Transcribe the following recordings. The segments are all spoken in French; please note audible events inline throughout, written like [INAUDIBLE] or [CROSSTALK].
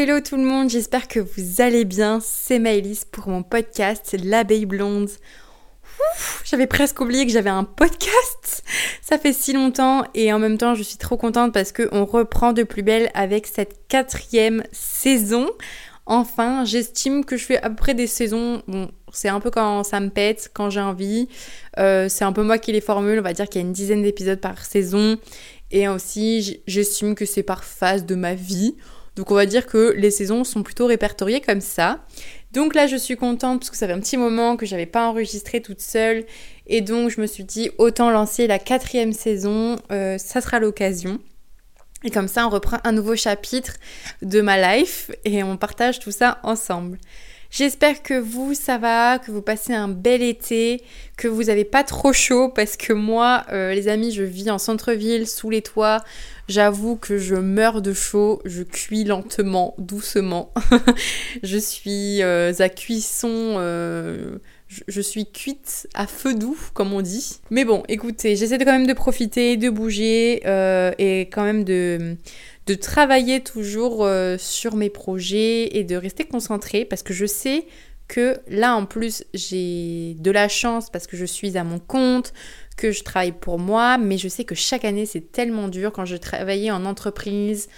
Hello tout le monde, j'espère que vous allez bien. C'est Maëlys pour mon podcast L'abeille blonde. J'avais presque oublié que j'avais un podcast. Ça fait si longtemps et en même temps je suis trop contente parce qu'on reprend de plus belle avec cette quatrième saison. Enfin, j'estime que je fais à peu près des saisons. Bon, c'est un peu quand ça me pète, quand j'ai envie. Euh, c'est un peu moi qui les formule. On va dire qu'il y a une dizaine d'épisodes par saison. Et aussi, j'estime que c'est par phase de ma vie. Donc on va dire que les saisons sont plutôt répertoriées comme ça. Donc là, je suis contente parce que ça fait un petit moment que j'avais pas enregistré toute seule. Et donc je me suis dit, autant lancer la quatrième saison, euh, ça sera l'occasion. Et comme ça, on reprend un nouveau chapitre de ma life et on partage tout ça ensemble. J'espère que vous, ça va, que vous passez un bel été, que vous n'avez pas trop chaud parce que moi, euh, les amis, je vis en centre-ville, sous les toits. J'avoue que je meurs de chaud, je cuis lentement, doucement. [LAUGHS] je suis euh, à cuisson, euh, je, suis cuite à feu doux, comme on dit. Mais bon, écoutez, j'essaie quand même de profiter, de bouger et quand même de de travailler toujours euh, sur mes projets et de rester concentrée parce que je sais que là en plus j'ai de la chance parce que je suis à mon compte, que je travaille pour moi, mais je sais que chaque année c'est tellement dur. Quand je travaillais en entreprise,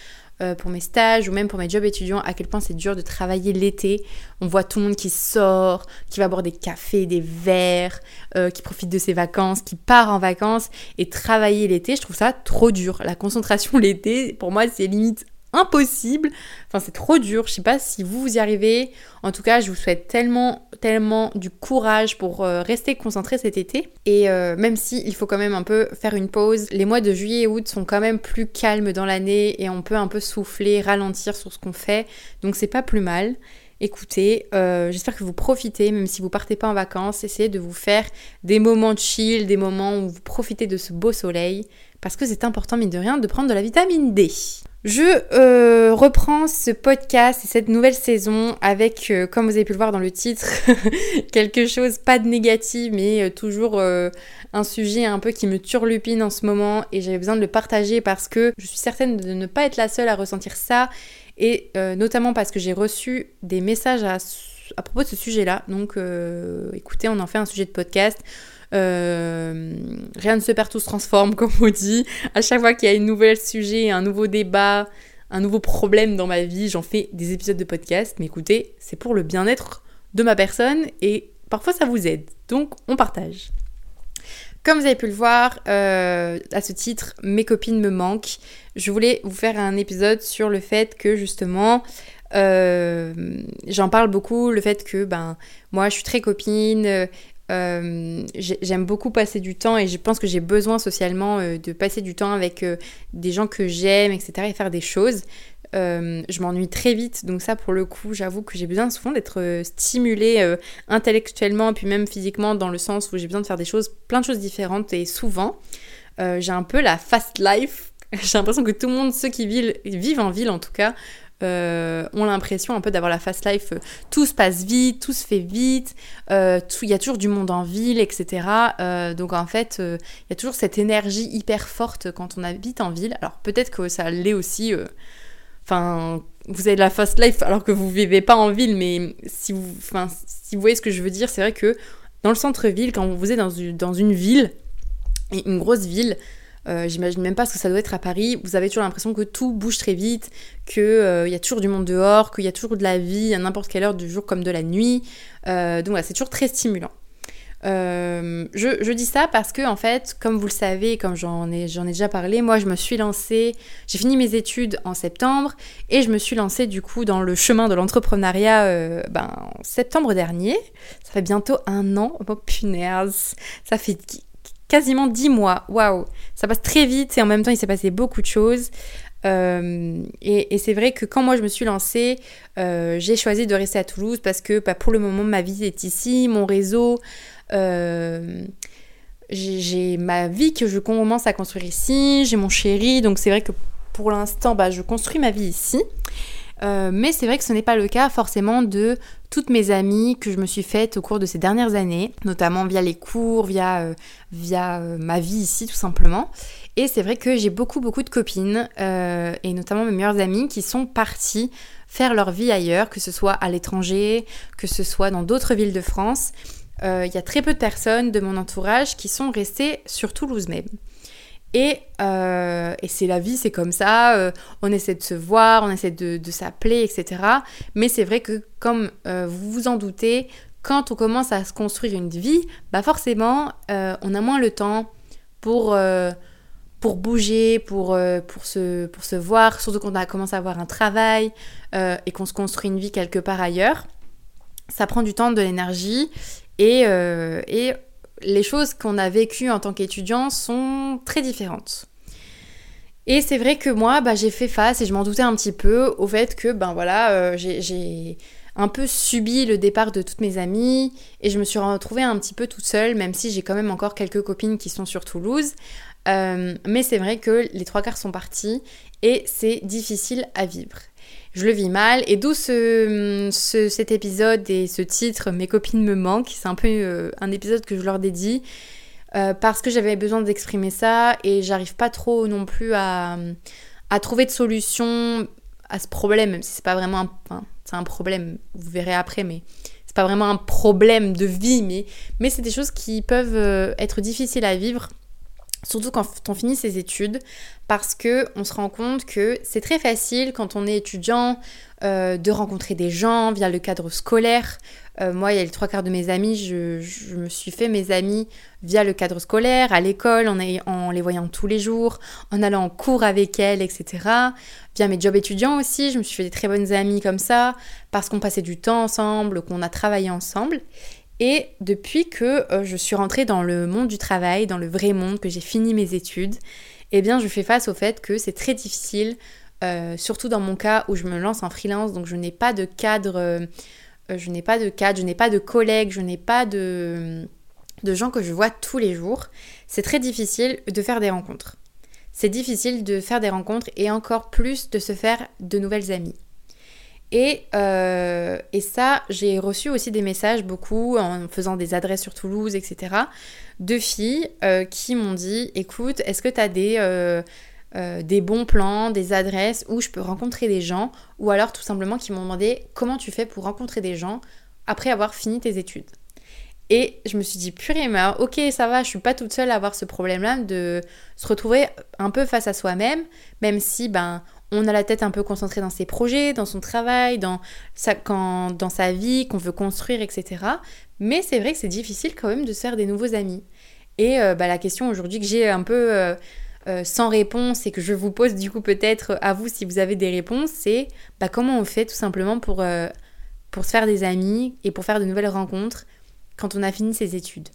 euh, pour mes stages ou même pour mes jobs étudiants, à quel point c'est dur de travailler l'été. On voit tout le monde qui sort, qui va boire des cafés, des verres, euh, qui profite de ses vacances, qui part en vacances. Et travailler l'été, je trouve ça trop dur. La concentration [LAUGHS] l'été, pour moi, c'est limite impossible. Enfin, c'est trop dur. Je sais pas si vous vous y arrivez. En tout cas, je vous souhaite tellement, tellement du courage pour euh, rester concentré cet été. Et euh, même si il faut quand même un peu faire une pause, les mois de juillet et août sont quand même plus calmes dans l'année et on peut un peu souffler, ralentir sur ce qu'on fait. Donc c'est pas plus mal. Écoutez, euh, j'espère que vous profitez, même si vous partez pas en vacances, essayez de vous faire des moments de chill, des moments où vous profitez de ce beau soleil, parce que c'est important, mine de rien, de prendre de la vitamine D. Je euh, reprends ce podcast et cette nouvelle saison avec, euh, comme vous avez pu le voir dans le titre, [LAUGHS] quelque chose pas de négatif, mais euh, toujours un sujet un peu qui me turlupine en ce moment et j'avais besoin de le partager parce que je suis certaine de ne pas être la seule à ressentir ça et notamment parce que j'ai reçu des messages à, à propos de ce sujet-là. Donc écoutez, on en fait un sujet de podcast. Euh, rien ne se perd, tout se transforme, [LAUGHS] comme on dit. À chaque fois qu'il y a un nouvel sujet, un nouveau débat, un nouveau problème dans ma vie, j'en fais des épisodes de podcast. Mais écoutez, c'est pour le bien-être de ma personne et parfois ça vous aide. Donc on partage. Comme vous avez pu le voir, euh, à ce titre, mes copines me manquent. Je voulais vous faire un épisode sur le fait que justement, euh, j'en parle beaucoup, le fait que ben moi je suis très copine, euh, j'aime beaucoup passer du temps et je pense que j'ai besoin socialement euh, de passer du temps avec euh, des gens que j'aime, etc. et faire des choses. je m'ennuie très vite, donc ça pour le coup, j'avoue que j'ai besoin souvent d'être stimulée intellectuellement et puis même physiquement dans le sens où j'ai besoin de faire des choses, plein de choses différentes et souvent j'ai un peu la fast life. [LAUGHS] j'ai l'impression que tout le monde, ceux qui vivent, vivent en ville en tout cas, euh, ont l'impression un peu d'avoir la fast life, euh, tout se passe vite, tout se fait vite, euh, il y a toujours du monde en ville, etc. donc en fait, il y a toujours cette énergie hyper forte quand on habite en ville. Alors peut-être que ça l'est aussi, enfin, vous avez de la fast life alors que vous vivez pas en ville, mais si vous, si vous voyez ce que je veux dire, c'est vrai que dans le centre-ville, quand vous êtes dans une, dans une ville, une grosse ville, euh, j'imagine même pas ce que ça doit être à Paris. Vous avez toujours l'impression que tout bouge très vite, qu'il euh, y a toujours du monde dehors, qu'il y a toujours de la vie à n'importe quelle heure du jour comme de la nuit. Euh, donc voilà, c'est toujours très stimulant. Je, dis ça parce que en fait, comme vous le savez, comme j'en ai, ai déjà parlé, moi je me suis lancée, j'ai fini mes études en septembre et je me suis lancée du coup dans le chemin de l'entrepreneuriat ben, en septembre dernier. Ça fait bientôt un an, oh punaise, ça fait quasiment dix mois. Waouh, ça passe très vite et en même temps il s'est passé beaucoup de choses. Euh, et, c'est vrai que quand moi je me suis lancée, euh, j'ai choisi de rester à Toulouse parce que bah, pour le moment ma vie est ici, mon réseau, euh, j'ai ma vie que je commence à construire ici, j'ai mon chéri, donc c'est vrai que pour l'instant bah, je construis ma vie ici. mais c'est vrai que ce n'est pas le cas forcément de toutes mes amies que je me suis faites au cours de ces dernières années, notamment via les cours, via, euh, via euh, ma vie ici tout simplement. Et c'est vrai que j'ai beaucoup beaucoup de copines, euh, et notamment mes meilleures amies, qui sont parties faire leur vie ailleurs, que ce soit à l'étranger, que ce soit dans d'autres villes de France. Il y a très peu de personnes de mon entourage qui sont restées sur Toulouse même. Et, euh, et c'est la vie, c'est comme ça, euh, on essaie de se voir, on essaie de, s'appeler, etc. Mais c'est vrai que comme vous vous en doutez, quand on commence à se construire une vie, bah forcément, on a moins le temps pour, pour bouger, pour, pour, se, pour se voir, surtout quand on a commencé à avoir un travail et qu'on se construit une vie quelque part ailleurs. Ça prend du temps, de l'énergie euh, et, les choses qu'on a vécues en tant qu'étudiant sont très différentes. Et c'est vrai que moi, bah, j'ai fait face et je m'en doutais un petit peu au fait que ben voilà, euh, j'ai un peu subi le départ de toutes mes amies et je me suis retrouvée un petit peu toute seule, même si j'ai quand même encore quelques copines qui sont sur Toulouse. Euh, mais c'est vrai que les trois quarts sont partis et c'est difficile à vivre je le vis mal. Et d'où ce, cet épisode et ce titre, Mes copines me manquent. C'est un peu euh, un épisode que je leur dédie. Euh, parce que j'avais besoin d'exprimer ça et j'arrive pas trop non plus à, trouver de solution à ce problème, même si c'est pas vraiment un, c'est un problème, vous verrez après, mais c'est pas vraiment un problème de vie, mais, mais c'est des choses qui peuvent euh, être difficiles à vivre Surtout quand on finit ses études, parce que on se rend compte que c'est très facile quand on est étudiant euh, de rencontrer des gens via le cadre scolaire. Euh, moi, il y a les trois quarts de mes amis, je, me suis fait mes amis via le cadre scolaire, à l'école, en, en, les voyant tous les jours, en allant en cours avec elles, etc. Via mes jobs étudiants aussi, je me suis fait des très bonnes amies comme ça, parce qu'on passait du temps ensemble, qu'on a travaillé ensemble. Et depuis que euh, je suis rentrée dans le monde du travail, dans le vrai monde, que j'ai fini mes études, eh bien je fais face au fait que c'est très difficile, euh, surtout dans mon cas où je me lance en freelance, donc je n'ai pas de cadre, euh, je n'ai pas de cadre, je n'ai pas de collègues, je n'ai pas de, de gens que je vois tous les jours. C'est très difficile de faire des rencontres. C'est difficile de faire des rencontres et encore plus de se faire de nouvelles amies. Euh, et, ça, j'ai reçu aussi des messages beaucoup en faisant des adresses sur Toulouse, etc. de filles euh, qui m'ont dit écoute, est-ce que tu as des, euh, des bons plans, des adresses où je peux rencontrer des gens Ou alors tout simplement qui m'ont demandé comment tu fais pour rencontrer des gens après avoir fini tes études. Et je me suis dit, purée, mais ok, ça va, je suis pas toute seule à avoir ce problème-là de se retrouver un peu face à soi-même, même si ben on a la tête un peu concentrée dans ses projets, dans son travail, dans sa, vie qu'on veut construire, etc. Mais c'est vrai que c'est difficile quand même de se faire des nouveaux amis. Et euh, bah, la question aujourd'hui que j'ai un peu euh, euh, sans réponse et que je vous pose du coup peut-être à vous si vous avez des réponses, c'est bah, comment on fait tout simplement pour se faire des amis et pour faire de nouvelles rencontres quand on a fini ses études?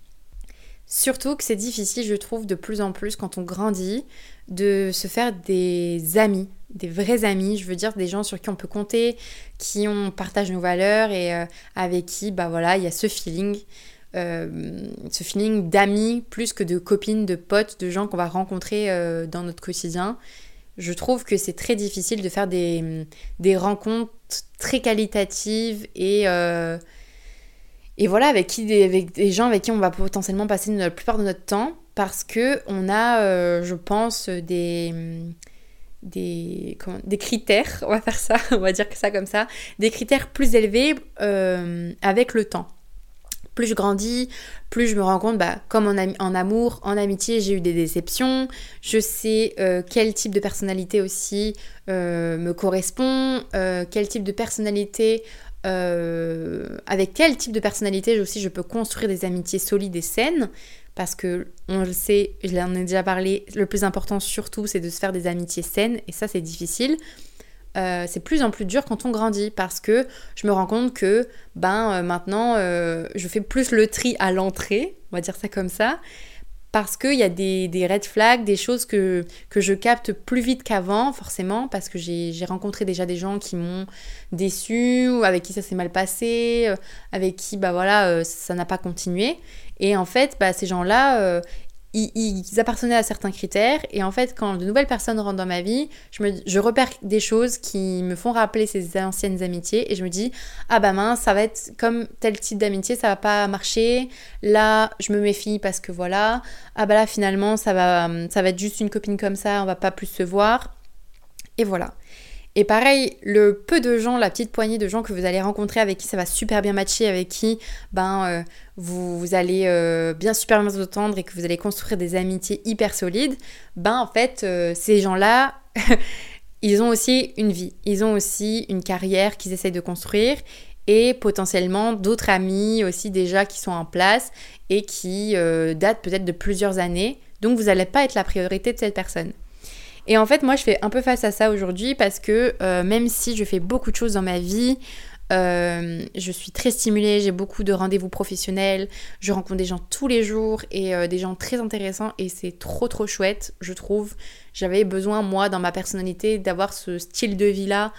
Surtout que c'est difficile, je trouve, de plus en plus quand on grandit, de se faire des amis, des vrais amis, je veux dire des gens sur qui on peut compter, qui on partage nos valeurs et euh, avec qui, bah voilà, il y a ce feeling, euh, ce feeling d'amis plus que de copines, de potes, de gens qu'on va rencontrer euh, dans notre quotidien. Je trouve que c'est très difficile de faire des, des rencontres très qualitatives et et voilà, avec, qui, des, avec des gens avec qui on va potentiellement passer la plupart de notre temps parce que on a, je pense, des, des, critères, [LAUGHS] on va faire ça, on va dire que ça comme ça, des critères plus élevés euh, avec le temps. Plus je grandis, plus je me rends compte, bah, comme en, amour, en amitié, j'ai eu des déceptions. Je sais euh, quel type de personnalité aussi euh, me correspond, quel type de personnalité, avec quel type de personnalité aussi je peux construire des amitiés solides et saines? Parce que on le sait, je l'en ai déjà parlé, le plus important surtout c'est de se faire des amitiés saines et ça c'est difficile. Euh, c'est plus en plus dur quand on grandit parce que je me rends compte que ben euh, maintenant euh, je fais plus le tri à l'entrée, on va dire ça comme ça, parce qu'il y a des, red flags, des choses que, je capte plus vite qu'avant, forcément, parce que j'ai rencontré déjà des gens qui m'ont déçu, ou avec qui ça s'est mal passé, avec qui bah voilà, ça n'a pas continué. Et en fait, bah, ces gens-là, euh, ils, appartenaient à certains critères. Et en fait, quand de nouvelles personnes rentrent dans ma vie, je, repère des choses qui me font rappeler ces anciennes amitiés. Et je me dis, ah bah mince, ça va être comme tel type d'amitié, ça va pas marcher. Là, je me méfie parce que voilà. Ah bah là, finalement, ça va, ça va être juste une copine comme ça, on va pas plus se voir. Et voilà. Et pareil, le peu de gens, la petite poignée de gens que vous allez rencontrer avec qui ça va super bien matcher, avec qui ben, euh, vous, allez euh, bien super bien vous entendre et que vous allez construire des amitiés hyper solides, ben en fait, euh, ces gens-là, [LAUGHS] ils ont aussi une vie, ils ont aussi une carrière qu'ils essayent de construire et potentiellement d'autres amis aussi déjà qui sont en place et qui datent peut-être de plusieurs années. Donc vous n'allez pas être la priorité de cette personne. Et en fait, moi, je fais un peu face à ça aujourd'hui parce que euh, même si je fais beaucoup de choses dans ma vie, euh, je suis très stimulée, j'ai beaucoup de rendez-vous professionnels, je rencontre des gens tous les jours et euh, des gens très intéressants et c'est trop trop chouette, je trouve. J'avais besoin, moi, dans ma personnalité, d'avoir ce style de vie-là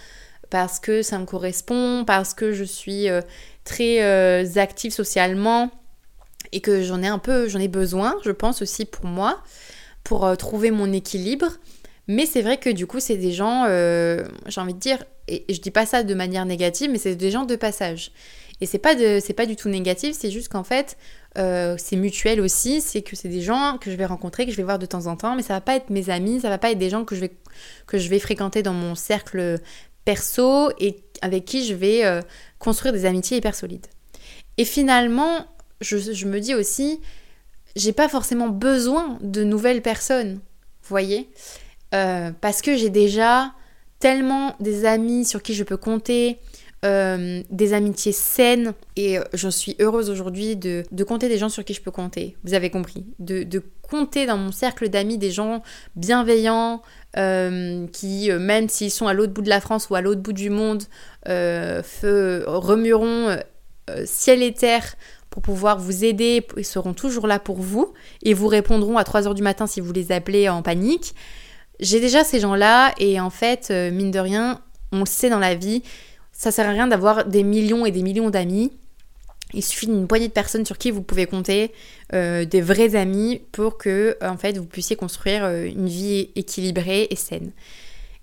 parce que ça me correspond, parce que je suis très active socialement et que j'en ai un peu, j'en ai besoin, je pense aussi pour moi, pour trouver mon équilibre. Mais c'est vrai que du coup, c'est des gens, euh, j'ai envie de dire, et je dis pas ça de manière négative, mais c'est des gens de passage. Et c'est pas, de, pas du tout négatif, c'est juste qu'en fait, euh, c'est mutuel aussi, c'est que c'est des gens que je vais rencontrer, que je vais voir de temps en temps, mais ça va pas être mes amis, ça va pas être des gens que je vais, que je vais fréquenter dans mon cercle perso et avec qui je vais euh, construire des amitiés hyper solides. Et finalement, je, je me dis aussi, j'ai pas forcément besoin de nouvelles personnes, voyez? Euh, parce que j'ai déjà tellement des amis sur qui je peux compter, euh, des amitiés saines et euh, je suis heureuse aujourd'hui de, compter des gens sur qui je peux compter. Vous avez compris de, compter dans mon cercle d'amis des gens bienveillants qui, même s'ils sont à l'autre bout de la France ou à l'autre bout du monde, remueront ciel et terre pour pouvoir vous aider et seront toujours là pour vous et vous répondront à 3h du matin si vous les appelez en panique. J'ai déjà ces gens-là et en fait, euh, mine de rien, on le sait dans la vie, ça sert à rien d'avoir des millions et des millions d'amis. Il suffit d'une poignée de personnes sur qui vous pouvez compter, euh, des vrais amis, pour que en fait vous puissiez construire euh, une vie équilibrée et saine.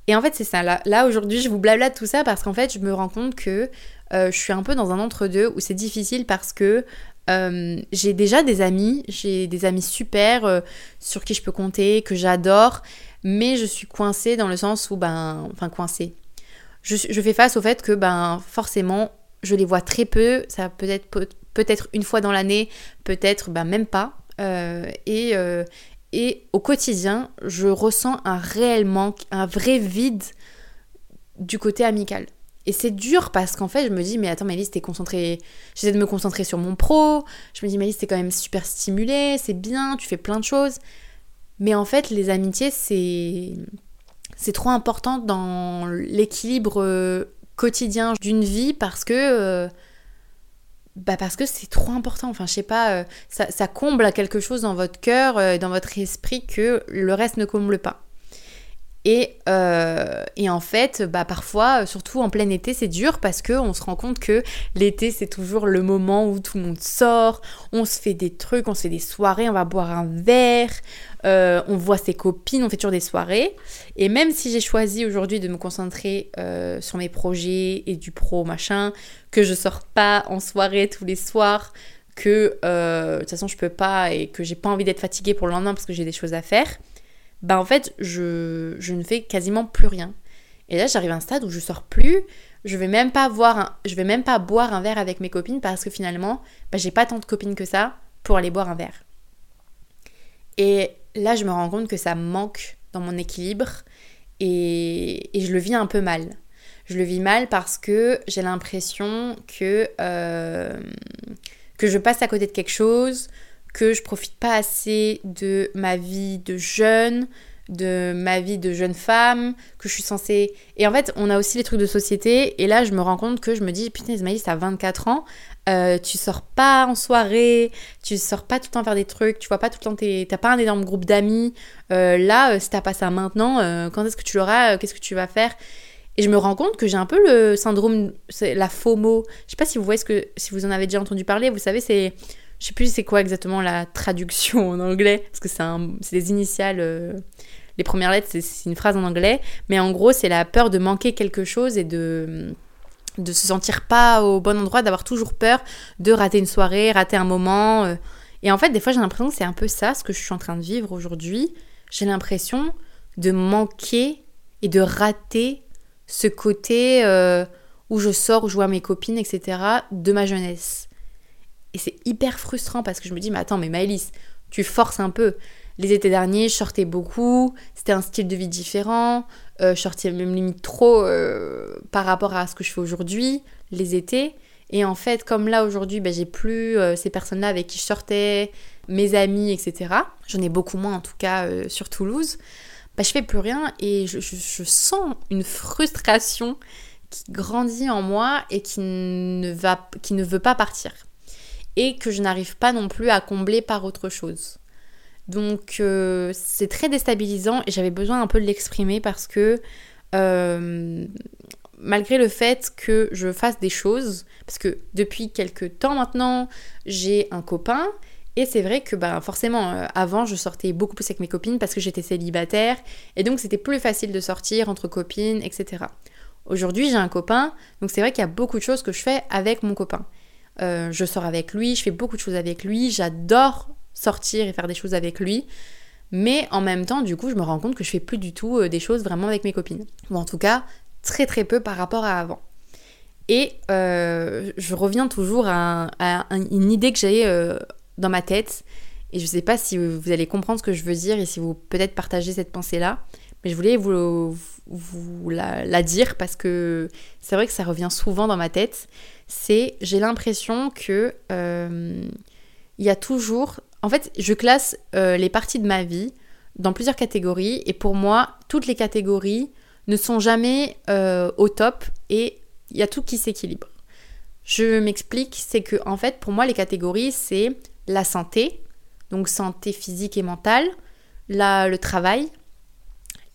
Et en fait c'est ça. Là, là aujourd'hui je vous blablate tout ça parce qu'en fait je me rends compte que je suis un peu dans un entre-deux où c'est difficile parce que j'ai déjà des amis, j'ai des amis super sur qui je peux compter, que j'adore, mais je suis coincée dans le sens où, ben, enfin coincée. Je, fais face au fait que, ben, forcément, je les vois très peu, ça peut être peut-être une fois dans l'année, peut-être ben, même pas. Euh, et, euh, et au quotidien, je ressens un réel manque, un vrai vide du côté amical. Et c'est dur parce qu'en fait, je me dis, mais attends, Mélisse, t'es concentrée. J'essaie de me concentrer sur mon pro. Je me dis, Mélisse, t'es quand même super stimulée, c'est bien, tu fais plein de choses. Mais en fait, les amitiés, c'est c'est trop important dans l'équilibre euh, quotidien d'une vie parce que euh, bah parce que c'est trop important. Enfin, je sais pas, euh, ça, comble quelque chose dans votre cœur, dans votre esprit que le reste ne comble pas. Et, et, en fait, bah parfois, surtout en plein été, c'est dur parce qu'on se rend compte que l'été, c'est toujours le moment où tout le monde sort, on se fait des trucs, on se fait des soirées, on va boire un verre, euh, on voit ses copines, on fait toujours des soirées. Et même si j'ai choisi aujourd'hui de me concentrer euh, sur mes projets et du pro machin, que je sors pas en soirée tous les soirs, que euh, de toute façon je peux pas et que j'ai pas envie d'être fatiguée pour le lendemain parce que j'ai des choses à faire, bah en fait je, ne fais quasiment plus rien. Et là j'arrive à un stade où je sors plus, je vais même pas boire je vais même pas boire un verre avec mes copines parce que finalement bah, j'ai pas tant de copines que ça pour aller boire un verre. Et là, je me rends compte que ça manque dans mon équilibre et, je le vis un peu mal. Je le vis mal parce que j'ai l'impression que, euh, que je passe à côté de quelque chose, que je profite pas assez de ma vie de jeune, de ma vie de jeune femme, que je suis censée... Et en fait, on a aussi les trucs de société, et là, je me rends compte que je me dis, putain, Ismaïl, t'as 24 ans, euh, tu sors pas en soirée, tu sors pas tout le temps faire des trucs, tu vois pas tout le temps, t'as pas un énorme groupe d'amis. Euh, là, euh, si t'as pas ça maintenant, quand est-ce que tu l'auras Qu'est-ce que tu vas faire? Et je me rends compte que j'ai un peu le syndrome, la FOMO. Je sais pas si vous voyez ce que, si vous en avez déjà entendu parler. Vous savez, c'est, je sais plus c'est quoi exactement la traduction en anglais, parce que c'est des initiales. les premières lettres, c'est une phrase en anglais, mais en gros, c'est la peur de manquer quelque chose et de de se sentir pas au bon endroit, d'avoir toujours peur de rater une soirée, rater un moment. Euh. Et en fait, des fois, j'ai l'impression que c'est un peu ça, ce que je suis en train de vivre aujourd'hui. J'ai l'impression de manquer et de rater ce côté euh, où je sors, où je vois mes copines, etc., de ma jeunesse. Et c'est hyper frustrant parce que je me dis, mais attends, mais Maëlys, tu forces un peu. Les étés derniers, je sortais beaucoup, c'était un style de vie différent, euh, je sortais même limite trop euh, par rapport à ce que je fais aujourd'hui, les étés. Et en fait, comme là aujourd'hui, ben, j'ai plus euh, ces personnes-là avec qui je sortais, mes amis, etc. J'en ai beaucoup moins en tout cas sur Toulouse. Ben, je fais plus rien et je, je, sens une frustration qui grandit en moi et qui ne, va, qui ne veut pas partir. Et que je n'arrive pas non plus à combler par autre chose. Donc euh, c'est très déstabilisant et j'avais besoin un peu de l'exprimer parce que euh, malgré le fait que je fasse des choses, parce que depuis quelques temps maintenant, j'ai un copain et c'est vrai que bah, forcément, euh, avant, je sortais beaucoup plus avec mes copines parce que j'étais célibataire et donc c'était plus facile de sortir entre copines, etc. Aujourd'hui, j'ai un copain, donc c'est vrai qu'il y a beaucoup de choses que je fais avec mon copain. Je sors avec lui, je fais beaucoup de choses avec lui, j'adore sortir et faire des choses avec lui. Mais en même temps, du coup, je me rends compte que je fais plus du tout euh, des choses vraiment avec mes copines. Ou en tout cas, très très peu par rapport à avant. Et euh, je reviens toujours à, une idée que euh, dans ma tête. Et je ne sais pas si vous allez comprendre ce que je veux dire et si vous peut-être partagez cette pensée-là. Mais je voulais vous, la, la, dire parce que c'est vrai que ça revient souvent dans ma tête. C'est j'ai l'impression que il y a toujours en fait, je classe euh, les parties de ma vie dans plusieurs catégories et pour moi, toutes les catégories ne sont jamais euh, au top et il y a tout qui s'équilibre. Je m'explique, c'est que en fait, pour moi, les catégories, c'est la santé, donc santé physique et mentale, le travail,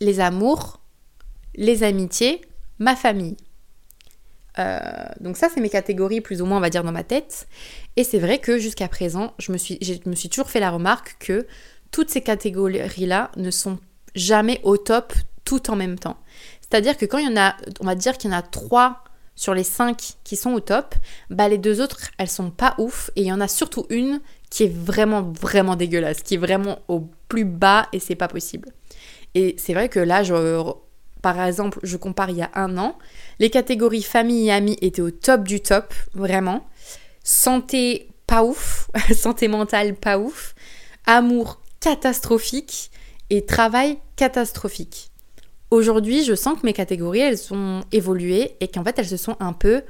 les amours, les amitiés, ma famille. Euh, donc ça, c'est mes catégories plus ou moins, on va dire, dans ma tête. Et c'est vrai que jusqu'à présent, je me, suis, je me suis toujours fait la remarque que toutes ces catégories-là ne sont jamais au top tout en même temps. C'est-à-dire que quand il y en a, on va dire qu'il y en a trois sur les cinq qui sont au top, bah les deux autres, elles sont pas ouf. Et il y en a surtout une qui est vraiment, vraiment dégueulasse, qui est vraiment au plus bas et c'est pas possible. Et c'est vrai que là, par exemple, je compare il y a un an, les catégories famille et amis étaient au top du top, vraiment. Santé, pas ouf. [LAUGHS] Santé mentale, pas ouf. Amour, catastrophique. Et travail, catastrophique. Aujourd'hui, je sens que mes catégories, elles ont évolué et qu'en fait, elles se sont un peu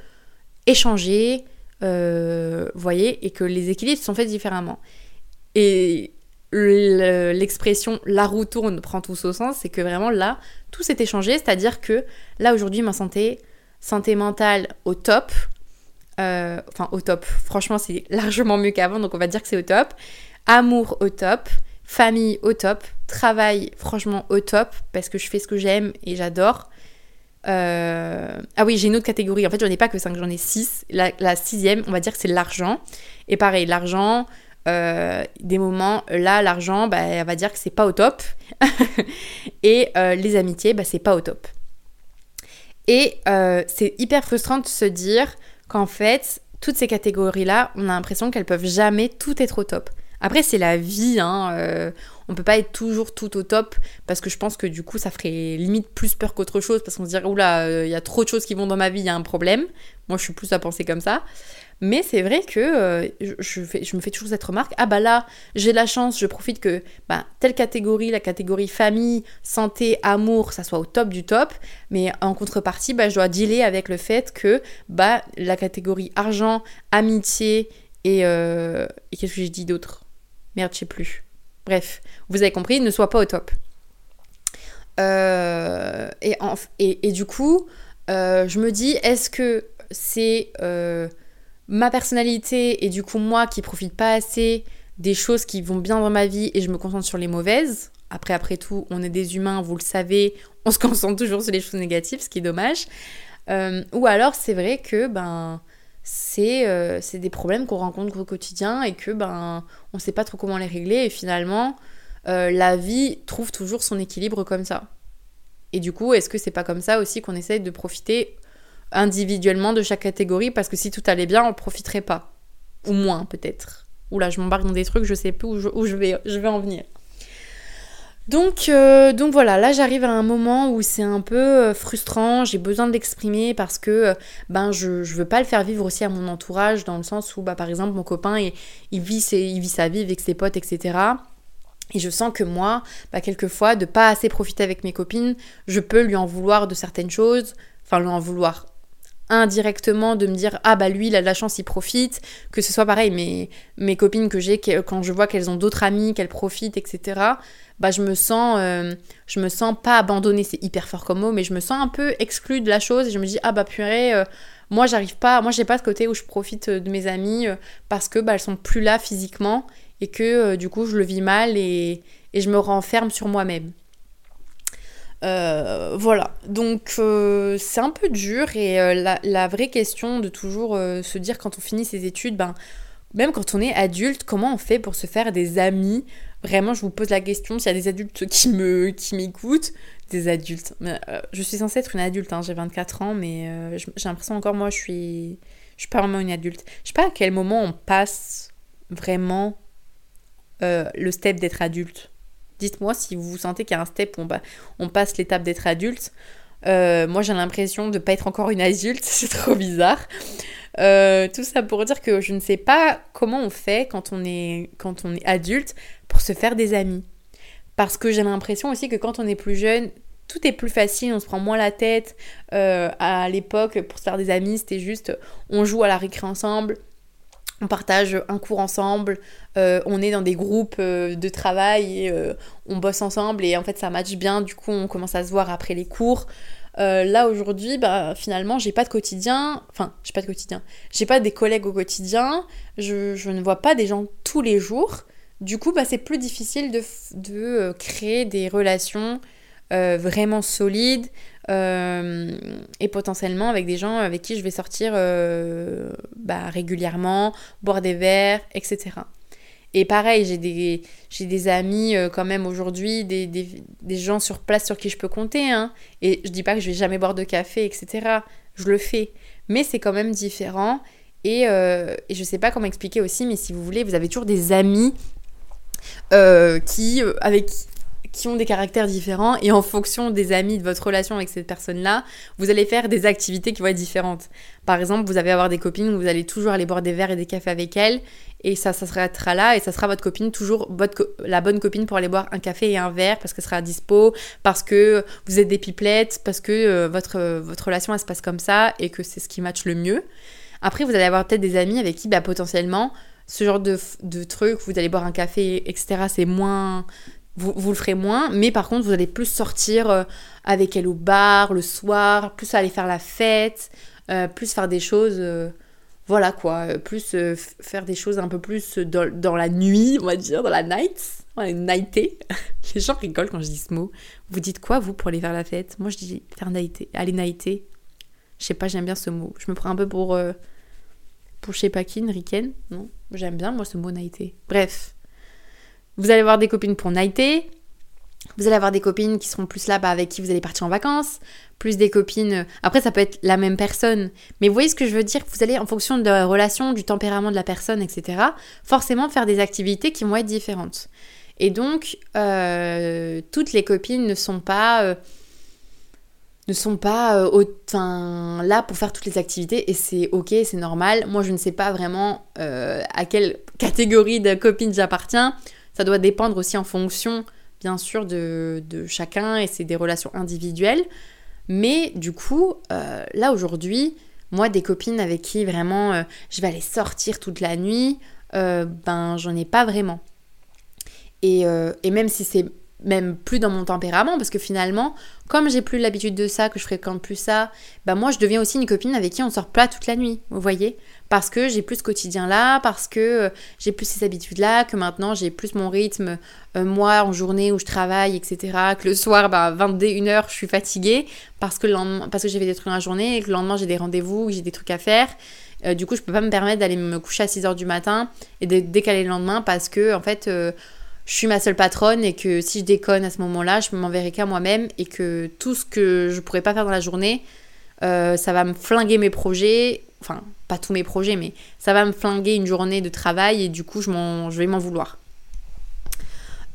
échangées, euh, voyez, et que les équilibres sont faits différemment. Et l'expression la roue tourne prend tout son sens, c'est que vraiment là, tout s'est échangé, c'est-à-dire que là aujourd'hui ma santé, santé mentale au top, euh, enfin au top, franchement c'est largement mieux qu'avant, donc on va dire que c'est au top, amour au top, famille au top, travail franchement au top, parce que je fais ce que j'aime et j'adore. Euh, ah oui, j'ai une autre catégorie, en fait j'en ai pas que 5, j'en ai 6. La, la sixième, on va dire que c'est l'argent. Et pareil, l'argent, euh, des moments, là, l'argent, bah, elle va dire que c'est pas au top. [LAUGHS] et euh, les amitiés, bah, c'est pas au top. Et euh, c'est hyper frustrant de se dire qu'en fait, toutes ces catégories-là, on a l'impression qu'elles peuvent jamais tout être au top. Après, c'est la vie, hein, on peut pas être toujours tout au top parce que je pense que du coup, ça ferait limite plus peur qu'autre chose parce qu'on se dirait, oula, il y a trop de choses qui vont dans ma vie, il y a un problème. Moi, je suis plus à penser comme ça. Mais c'est vrai que euh, je, me fais toujours cette remarque, ah bah là, j'ai la chance, je profite que bah, telle catégorie, la catégorie famille, santé, amour, ça soit au top du top, mais en contrepartie, bah, je dois dealer avec le fait que bah, la catégorie argent, amitié et, euh, et qu'est-ce que j'ai dit d'autre? Merde, je sais plus. Bref, vous avez compris, ne soit pas au top. Euh, et, du coup, je me dis, est-ce que c'est ma personnalité et du coup moi qui profite pas assez des choses qui vont bien dans ma vie et je me concentre sur les mauvaises. Après, après tout, on est des humains, vous le savez, on se concentre toujours sur les choses négatives, ce qui est dommage. Euh, ou alors, c'est vrai que ben c'est euh, des problèmes qu'on rencontre au quotidien et que ben on sait pas trop comment les régler et finalement euh, la vie trouve toujours son équilibre comme ça. Et du coup, est-ce que c'est pas comme ça aussi qu'on essaye de profiter individuellement de chaque catégorie parce que si tout allait bien, on profiterait pas. Ou moins peut-être. Oula, je m'embarque dans des trucs, je sais plus où je, vais, en venir. Donc, euh, donc voilà, là j'arrive à un moment où c'est un peu euh, frustrant, j'ai besoin de l'exprimer parce que euh, ben je, je veux pas le faire vivre aussi à mon entourage dans le sens où bah, par exemple mon copain il, il vit, il vit sa vie avec ses potes etc. Et je sens que moi, bah, quelquefois, de pas assez profiter avec mes copines, je peux lui en vouloir de certaines choses, enfin lui en vouloir indirectement de me dire ah bah lui il a de la chance il profite que ce soit pareil mes, mes copines que j'ai quand je vois qu'elles ont d'autres amis qu'elles profitent etc bah je me sens euh, je me sens pas abandonnée. C'est hyper fort comme mot mais je me sens un peu exclue de la chose et je me dis ah bah purée euh, moi j'arrive pas moi j'ai pas ce côté où je profite de mes amies euh, parce que bah elles sont plus là physiquement et que du coup je le vis mal et, et je me renferme sur moi-même euh, voilà, donc euh, c'est un peu dur et euh, la, vraie question de toujours se dire quand on finit ses études, ben, même quand on est adulte, comment on fait pour se faire des amis? Vraiment, je vous pose la question, s'il y a des adultes qui me qui m'écoutent, des adultes. je suis censée être une adulte, hein, j'ai 24 ans, mais j'ai l'impression encore, moi, je suis, je suis pas vraiment une adulte. Je sais pas à quel moment on passe vraiment le step d'être adulte. Dites-moi si vous sentez qu'il y a un step où on, passe l'étape d'être adulte. Euh, moi, j'ai l'impression de ne pas être encore une adulte, [LAUGHS] c'est trop bizarre. Euh, tout ça pour dire que je ne sais pas comment on fait quand on est, quand on est adulte pour se faire des amis. Parce que j'ai l'impression aussi que quand on est plus jeune, tout est plus facile, on se prend moins la tête. Euh, à l'époque, pour se faire des amis, c'était juste on joue à la récré ensemble, on partage un cours ensemble, euh, on est dans des groupes euh, de travail et euh, on bosse ensemble et en fait ça match bien, du coup on commence à se voir après les cours. là aujourd'hui, bah, finalement j'ai pas de quotidien, enfin j'ai pas de quotidien, j'ai pas des collègues au quotidien, je, ne vois pas des gens tous les jours, du coup bah, c'est plus difficile de, de créer des relations vraiment solides, euh, et potentiellement avec des gens avec qui je vais sortir euh, bah, régulièrement, boire des verres, etc. Et pareil, j'ai des, des amis euh, quand même aujourd'hui, des, des, des, gens sur place sur qui je peux compter. Hein. Et je dis pas que je vais jamais boire de café, etc. Je le fais. Mais c'est quand même différent. Et, et je sais pas comment expliquer aussi, mais si vous voulez, vous avez toujours des amis qui, avec, qui ont des caractères différents et en fonction des amis, de votre relation avec cette personne-là, vous allez faire des activités qui vont être différentes. Par exemple, vous allez avoir des copines où vous allez toujours aller boire des verres et des cafés avec elles et ça, ça sera là et ça sera votre copine, toujours votre la bonne copine pour aller boire un café et un verre parce qu'elle sera à dispo, parce que vous êtes des pipelettes, parce que euh, votre, votre relation elle se passe comme ça et que c'est ce qui match le mieux. Après, vous allez avoir peut-être des amis avec qui bah, potentiellement ce genre de, de truc, vous allez boire un café, etc., c'est moins, vous, le ferez moins, mais par contre, vous allez plus sortir euh, avec elle au bar le soir, plus aller faire la fête, euh, plus faire des choses, euh, voilà quoi, plus faire des choses un peu plus dans, la nuit, on va dire, dans la night, ouais, nighter. [LAUGHS] Les gens rigolent quand je dis ce mot. Vous dites quoi, vous, pour aller faire la fête? Moi, je dis faire nighter, aller nighter. Je sais pas, j'aime bien ce mot. Je me prends un peu pour, pour je sais pas qui, Riken, non J'aime bien, moi, ce mot nighter. Bref. Vous allez avoir des copines pour nighter. Vous allez avoir des copines qui seront plus là bah, avec qui vous allez partir en vacances. Plus des copines. Euh, après, ça peut être la même personne. Mais vous voyez ce que je veux dire? Vous allez, en fonction de la relation, du tempérament de la personne, etc., forcément faire des activités qui vont être différentes. Et donc, euh, toutes les copines ne sont pas. Euh, ne sont pas autant là pour faire toutes les activités et c'est ok, c'est normal. Moi, je ne sais pas vraiment à quelle catégorie de copines j'appartiens. Ça doit dépendre aussi en fonction, bien sûr, de, chacun et c'est des relations individuelles. Mais du coup, euh, là aujourd'hui, moi, des copines avec qui vraiment euh, je vais aller sortir toute la nuit, euh, ben j'en ai pas vraiment. Et, et même si c'est même plus dans mon tempérament parce que finalement comme j'ai plus l'habitude de ça que je fréquente plus ça bah moi je deviens aussi une copine avec qui on sort pas toute la nuit vous voyez parce que j'ai plus ce quotidien là parce que euh, j'ai plus ces habitudes là que maintenant j'ai plus mon rythme euh, moi en journée où je travaille etc que le soir bah 21h je suis fatiguée parce que le lendemain parce que j'ai fait des trucs dans la journée et que le lendemain j'ai des rendez-vous j'ai des trucs à faire. Euh, du coup je peux pas me permettre d'aller me coucher à 6h du matin et de décaler le lendemain parce que en fait je suis ma seule patronne et que si je déconne à ce moment-là, je m'enverrai qu'à moi-même et que tout ce que je pourrais pas faire dans la journée, euh, ça va me flinguer mes projets, enfin pas tous mes projets, mais ça va me flinguer une journée de travail et du coup je, vais m'en vouloir.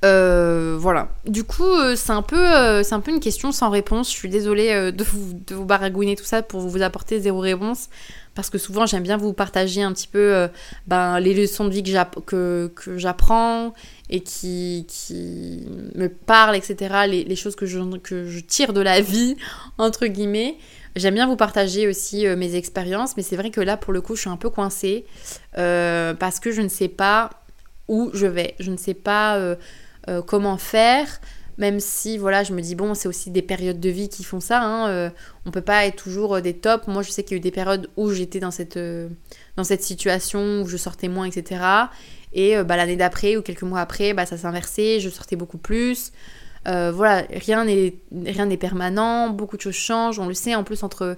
voilà. Du coup, c'est un, peu, c'est un peu une question sans réponse. Je suis désolée de, vous, baragouiner tout ça pour vous apporter zéro réponse parce que souvent j'aime bien vous partager un petit peu euh, ben, les leçons de vie que j'apprends et qui, qui me parlent, etc., les, choses que je, que je tire de la vie, [LAUGHS] entre guillemets. J'aime bien vous partager aussi euh, mes expériences, mais c'est vrai que là, pour le coup, je suis un peu coincée euh, parce que je ne sais pas où je vais, je ne sais pas comment faire même si voilà je me dis bon c'est aussi des périodes de vie qui font ça hein, euh, on peut pas être toujours euh, des tops. Moi je sais qu'il y a eu des périodes où j'étais dans cette euh, dans cette situation où je sortais moins etc et bah, l'année d'après ou quelques mois après bah, ça inversé je sortais beaucoup plus voilà rien n'est rien n'est permanent beaucoup de choses changent on le sait en plus entre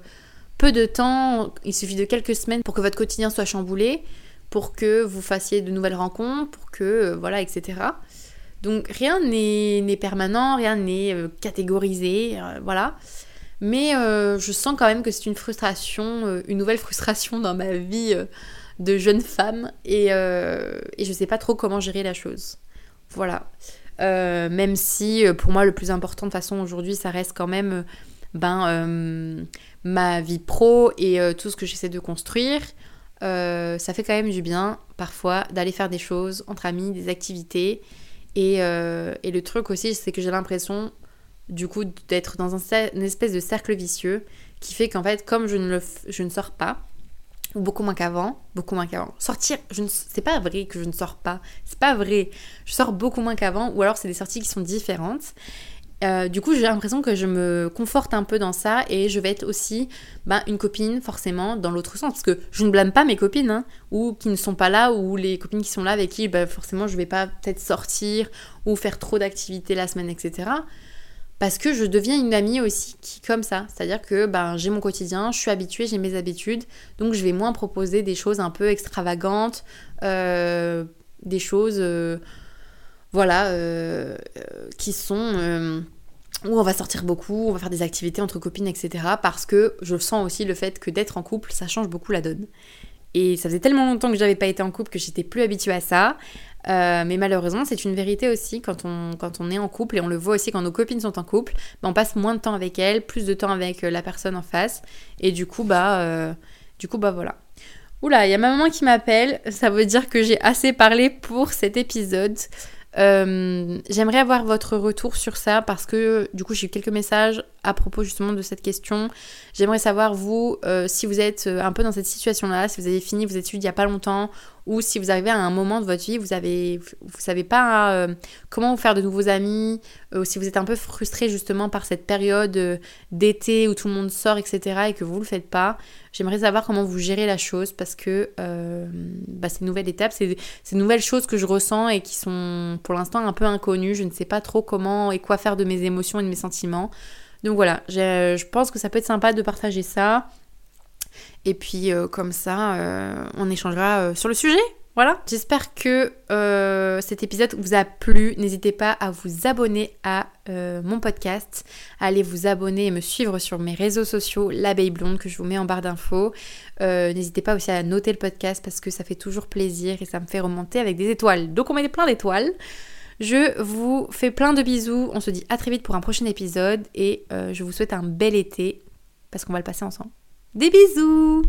peu de temps il suffit de quelques semaines pour que votre quotidien soit chamboulé pour que vous fassiez de nouvelles rencontres pour que voilà etc donc rien n'est permanent, rien n'est euh, catégorisé, euh, voilà. Mais euh, je sens quand même que c'est une frustration, une nouvelle [LAUGHS] frustration dans ma vie de jeune femme et, et je sais pas trop comment gérer la chose. Voilà. Même si pour moi le plus important de façon aujourd'hui ça reste quand même ben, ma vie pro et tout ce que j'essaie de construire. ça fait quand même du bien parfois d'aller faire des choses entre amis, des activités euh, et, le truc aussi, c'est que j'ai l'impression, du coup, d'être dans un, une espèce de cercle vicieux qui fait qu'en fait, comme je ne, je ne sors pas, beaucoup moins qu'avant, beaucoup moins qu'avant. Sortir, je ne, c'est pas vrai que je ne sors pas, c'est pas vrai. Je sors beaucoup moins qu'avant, ou alors c'est des sorties qui sont différentes. Euh, du coup, j'ai l'impression que je me conforte un peu dans ça et je vais être aussi bah, une copine, forcément, dans l'autre sens. Parce que je ne blâme pas mes copines, hein, ou qui ne sont pas là, ou les copines qui sont là avec qui, bah, forcément, je vais pas peut-être sortir ou faire trop d'activités la semaine, etc. Parce que je deviens une amie aussi qui, comme ça. C'est-à-dire que ben, j'ai mon quotidien, je suis habituée, j'ai mes habitudes, donc je vais moins proposer des choses un peu extravagantes, euh, des choses. Euh, voilà, euh, qui sont où on va sortir beaucoup, on va faire des activités entre copines, etc. Parce que je sens aussi le fait que d'être en couple, ça change beaucoup la donne. Et ça faisait tellement longtemps que j'avais pas été en couple que j'étais plus habituée à ça. mais malheureusement, c'est une vérité aussi quand on, est en couple, et on le voit aussi quand nos copines sont en couple, ben, on passe moins de temps avec elles, plus de temps avec la personne en face. Et du coup, bah, du coup, bah voilà. Oula, il y a ma maman qui m'appelle, ça veut dire que j'ai assez parlé pour cet épisode. Euh, j'aimerais avoir votre retour sur ça parce que du coup j'ai eu quelques messages à propos justement de cette question. J'aimerais savoir vous euh, si vous êtes euh, un peu dans cette situation-là, si vous avez fini vos études il n'y a pas longtemps ou si vous arrivez à un moment de votre vie, vous avez, vous savez pas euh, comment vous faire de nouveaux amis, ou si vous êtes un peu frustré justement par cette période d'été où tout le monde sort, etc. et que vous le faites pas. J'aimerais savoir comment vous gérez la chose parce que bah, c'est une nouvelle étape, c'est une nouvelles choses que je ressens et qui sont pour l'instant un peu inconnues. Je ne sais pas trop comment et quoi faire de mes émotions et de mes sentiments. Donc voilà, je pense que ça peut être sympa de partager ça. Et puis euh, comme ça, euh, on échangera euh, sur le sujet. Voilà. J'espère que cet épisode vous a plu. N'hésitez pas à vous abonner à mon podcast, à aller vous abonner et me suivre sur mes réseaux sociaux, l'abeille blonde que je vous mets en barre d'infos. N'hésitez pas aussi à noter le podcast parce que ça fait toujours plaisir et ça me fait remonter avec des étoiles. Donc on met plein d'étoiles. Je vous fais plein de bisous. On se dit à très vite pour un prochain épisode et euh, je vous souhaite un bel été parce qu'on va le passer ensemble. Des bisous